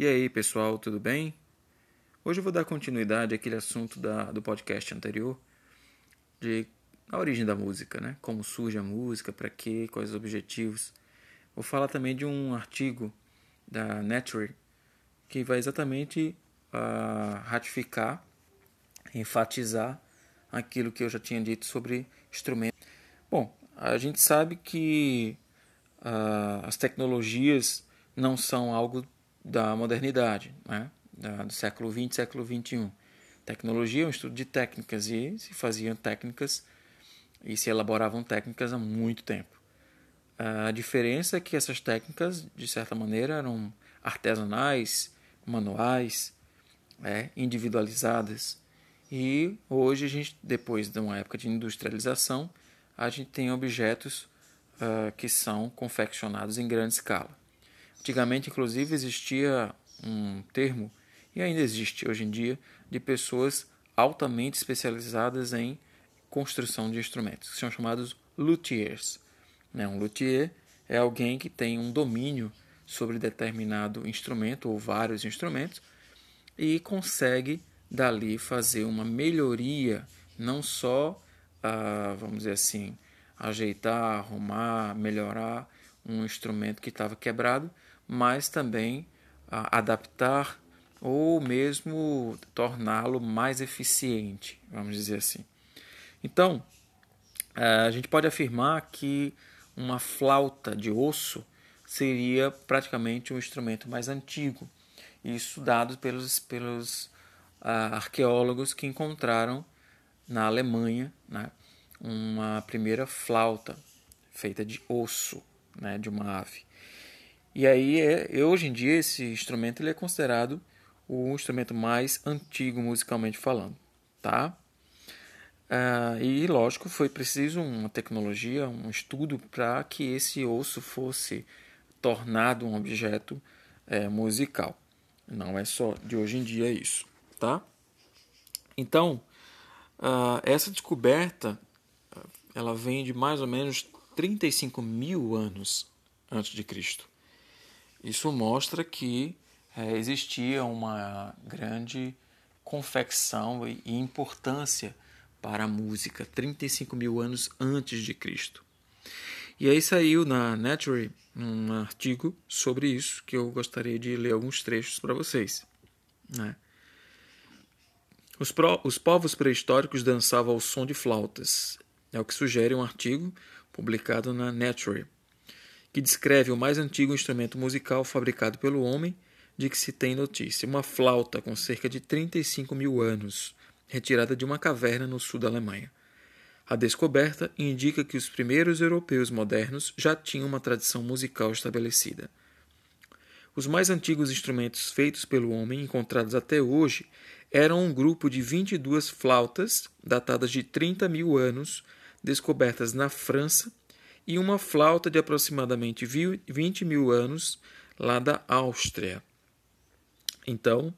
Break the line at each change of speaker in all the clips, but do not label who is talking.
E aí, pessoal, tudo bem? Hoje eu vou dar continuidade àquele assunto da, do podcast anterior, de a origem da música, né? Como surge a música, para quê, quais os objetivos. Vou falar também de um artigo da Nature que vai exatamente uh, ratificar, enfatizar aquilo que eu já tinha dito sobre instrumentos. Bom, a gente sabe que uh, as tecnologias não são algo da modernidade, né? do século XX, século XXI. Tecnologia é um estudo de técnicas e se faziam técnicas e se elaboravam técnicas há muito tempo. A diferença é que essas técnicas, de certa maneira, eram artesanais, manuais, é, individualizadas. E hoje a gente, depois de uma época de industrialização, a gente tem objetos uh, que são confeccionados em grande escala. Antigamente, inclusive, existia um termo, e ainda existe hoje em dia, de pessoas altamente especializadas em construção de instrumentos, que são chamados luthiers. Né? Um luthier é alguém que tem um domínio sobre determinado instrumento ou vários instrumentos e consegue dali fazer uma melhoria, não só, ah, vamos dizer assim, ajeitar, arrumar, melhorar um instrumento que estava quebrado, mas também adaptar ou mesmo torná-lo mais eficiente, vamos dizer assim. Então, a gente pode afirmar que uma flauta de osso seria praticamente um instrumento mais antigo. Isso dado pelos, pelos uh, arqueólogos que encontraram na Alemanha né, uma primeira flauta feita de osso né, de uma ave. E aí, é, hoje em dia, esse instrumento ele é considerado o instrumento mais antigo musicalmente falando, tá? Ah, e lógico, foi preciso uma tecnologia, um estudo para que esse osso fosse tornado um objeto é, musical. Não é só de hoje em dia isso, tá? Então, ah, essa descoberta ela vem de mais ou menos 35 mil anos antes de Cristo. Isso mostra que é, existia uma grande confecção e importância para a música 35 mil anos antes de Cristo. E aí saiu na Nature um artigo sobre isso que eu gostaria de ler alguns trechos para vocês. Né? Os, pro, os povos pré-históricos dançavam ao som de flautas. É o que sugere um artigo publicado na Nature que descreve o mais antigo instrumento musical fabricado pelo homem de que se tem notícia, uma flauta com cerca de 35 mil anos, retirada de uma caverna no sul da Alemanha. A descoberta indica que os primeiros europeus modernos já tinham uma tradição musical estabelecida. Os mais antigos instrumentos feitos pelo homem encontrados até hoje eram um grupo de 22 flautas, datadas de 30 mil anos, descobertas na França e uma flauta de aproximadamente 20 mil anos lá da Áustria. Então,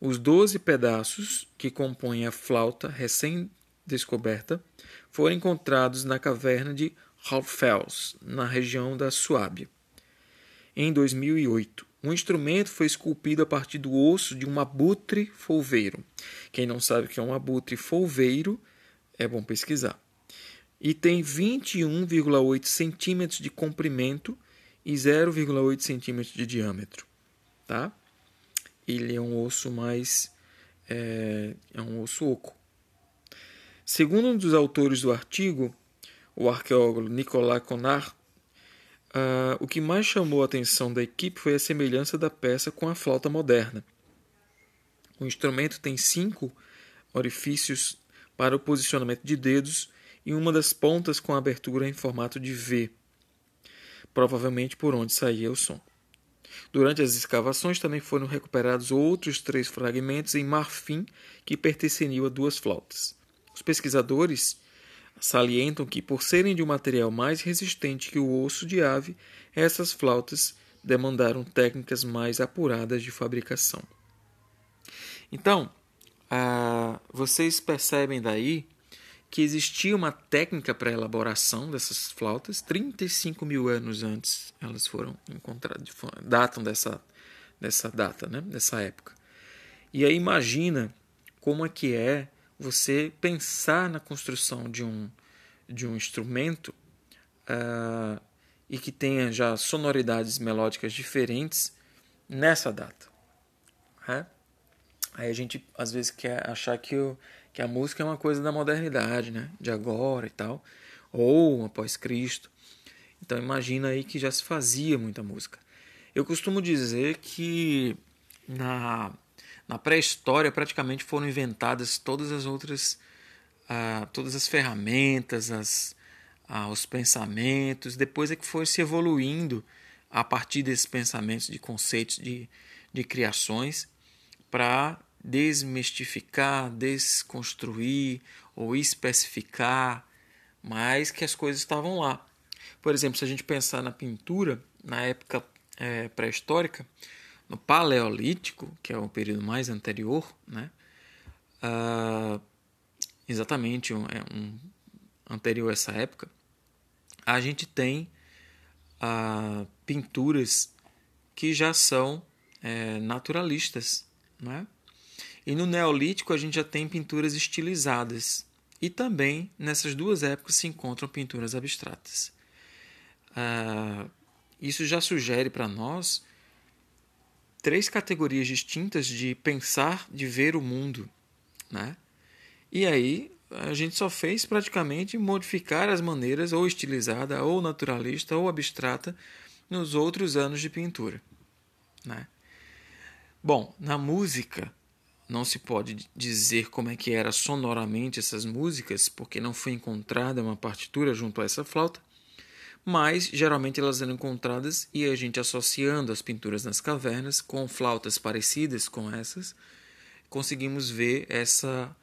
os 12 pedaços que compõem a flauta recém-descoberta foram encontrados na caverna de Hofels, na região da Suábia. Em 2008, um instrumento foi esculpido a partir do osso de um abutre folveiro. Quem não sabe o que é um abutre folveiro, é bom pesquisar e tem 21,8 centímetros de comprimento e 0,8 centímetros de diâmetro, tá? Ele é um osso mais é, é um osso oco. Segundo um dos autores do artigo, o arqueólogo Nicolas Conard, uh, o que mais chamou a atenção da equipe foi a semelhança da peça com a flauta moderna. O instrumento tem cinco orifícios para o posicionamento de dedos e uma das pontas com abertura em formato de V, provavelmente por onde saía o som. Durante as escavações também foram recuperados outros três fragmentos em marfim que pertenciam a duas flautas. Os pesquisadores salientam que, por serem de um material mais resistente que o osso de ave, essas flautas demandaram técnicas mais apuradas de fabricação. Então, ah, vocês percebem daí que existia uma técnica para elaboração dessas flautas. 35 mil anos antes elas foram encontradas, datam dessa, nessa data, né? nessa época. E aí imagina como é que é você pensar na construção de um, de um instrumento uh, e que tenha já sonoridades melódicas diferentes nessa data. É? Aí a gente às vezes quer achar que, o, que a música é uma coisa da modernidade, né? de agora e tal, ou após Cristo. Então imagina aí que já se fazia muita música. Eu costumo dizer que na, na pré-história praticamente foram inventadas todas as outras, uh, todas as ferramentas, as, uh, os pensamentos. Depois é que foi se evoluindo a partir desses pensamentos, de conceitos, de, de criações, para desmistificar, desconstruir ou especificar mais que as coisas estavam lá. Por exemplo, se a gente pensar na pintura, na época é, pré-histórica, no Paleolítico, que é o período mais anterior, né? Uh, exatamente um, é um, anterior a essa época, a gente tem uh, pinturas que já são é, naturalistas. Né? E no Neolítico a gente já tem pinturas estilizadas. E também nessas duas épocas se encontram pinturas abstratas. Uh, isso já sugere para nós três categorias distintas de pensar, de ver o mundo. Né? E aí a gente só fez praticamente modificar as maneiras, ou estilizada, ou naturalista, ou abstrata, nos outros anos de pintura. Né? Bom, na música não se pode dizer como é que era sonoramente essas músicas, porque não foi encontrada uma partitura junto a essa flauta, mas geralmente elas eram encontradas e a gente associando as pinturas nas cavernas com flautas parecidas com essas, conseguimos ver essa,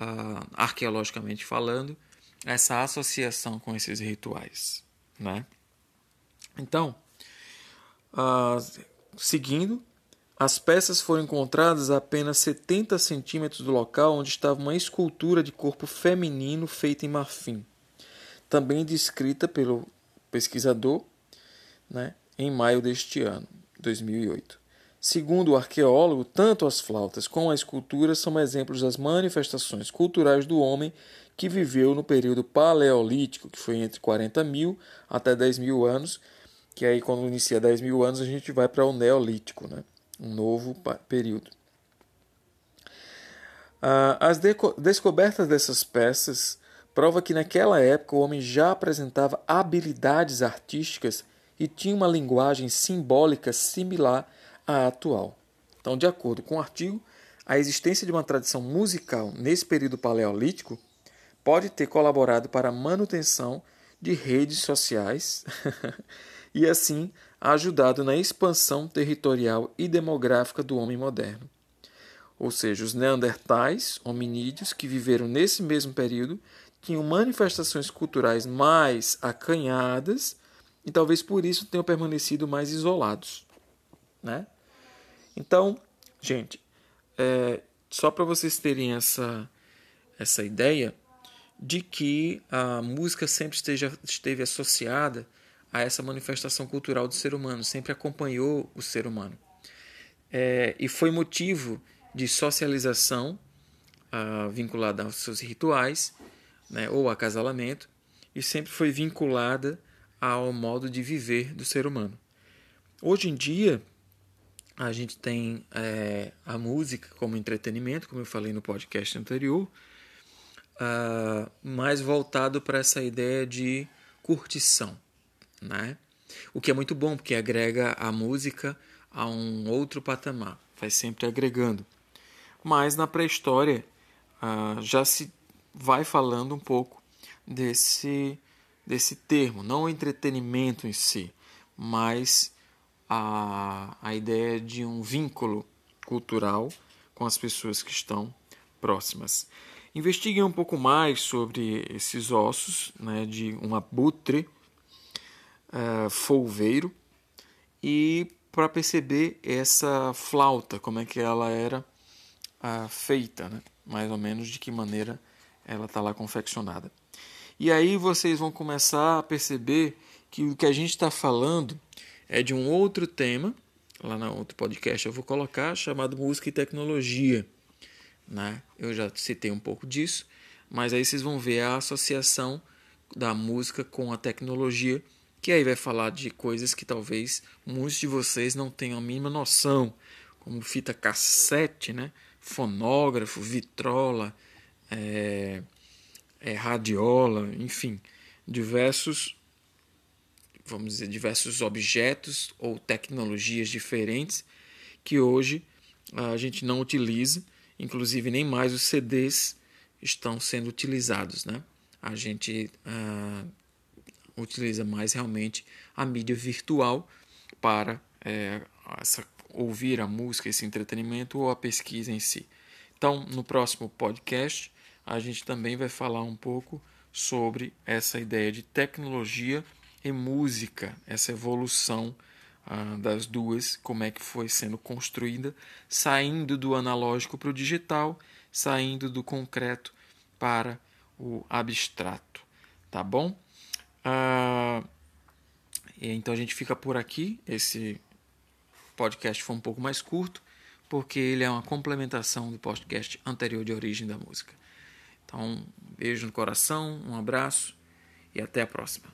uh, arqueologicamente falando, essa associação com esses rituais. Né? Então, uh, seguindo, as peças foram encontradas a apenas 70 centímetros do local onde estava uma escultura de corpo feminino feita em marfim, também descrita pelo pesquisador né, em maio deste ano, 2008. Segundo o arqueólogo, tanto as flautas como a escultura são exemplos das manifestações culturais do homem que viveu no período paleolítico, que foi entre 40 mil até 10 mil anos, que aí quando inicia 10 mil anos a gente vai para o neolítico, né? Um novo período. Ah, as descobertas dessas peças prova que naquela época o homem já apresentava habilidades artísticas e tinha uma linguagem simbólica similar à atual. Então, de acordo com o artigo, a existência de uma tradição musical nesse período paleolítico pode ter colaborado para a manutenção de redes sociais e, assim, ajudado na expansão territorial e demográfica do homem moderno. Ou seja, os neandertais, hominídeos que viveram nesse mesmo período, tinham manifestações culturais mais acanhadas e talvez por isso tenham permanecido mais isolados. Né? Então, gente, é, só para vocês terem essa, essa ideia de que a música sempre esteja, esteve associada a essa manifestação cultural do ser humano, sempre acompanhou o ser humano. É, e foi motivo de socialização ah, vinculada aos seus rituais né, ou acasalamento, e sempre foi vinculada ao modo de viver do ser humano. Hoje em dia, a gente tem é, a música como entretenimento, como eu falei no podcast anterior, uh, mais voltado para essa ideia de curtição, né? O que é muito bom, porque agrega a música a um outro patamar, vai sempre agregando. Mas na pré-história uh, já se vai falando um pouco desse, desse termo, não o entretenimento em si, mas a, a ideia de um vínculo cultural com as pessoas que estão próximas. Investiguem um pouco mais sobre esses ossos né, de um abutre uh, folveiro e para perceber essa flauta, como é que ela era uh, feita, né? mais ou menos de que maneira ela está lá confeccionada. E aí vocês vão começar a perceber que o que a gente está falando é de um outro tema lá no outro podcast eu vou colocar, chamado Música e Tecnologia. Né? Eu já citei um pouco disso, mas aí vocês vão ver a associação da música com a tecnologia, que aí vai falar de coisas que talvez muitos de vocês não tenham a mínima noção, como fita cassete, né? fonógrafo, vitrola, é, é, radiola, enfim, diversos, vamos dizer, diversos objetos ou tecnologias diferentes que hoje a gente não utiliza, inclusive nem mais os CDs estão sendo utilizados, né? A gente uh, utiliza mais realmente a mídia virtual para é, essa, ouvir a música, esse entretenimento ou a pesquisa em si. Então, no próximo podcast, a gente também vai falar um pouco sobre essa ideia de tecnologia e música, essa evolução ah, das duas, como é que foi sendo construída, saindo do analógico para o digital, saindo do concreto para o abstrato, tá bom? Ah, então a gente fica por aqui. Esse podcast foi um pouco mais curto, porque ele é uma complementação do podcast anterior de origem da música. Então, um beijo no coração, um abraço e até a próxima.